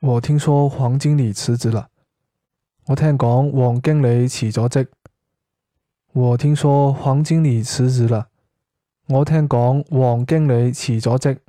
我听说黄经理辞职了。我听讲黄经理辞咗职。我听说黄经理辞职了。我听讲黄经理辞咗职。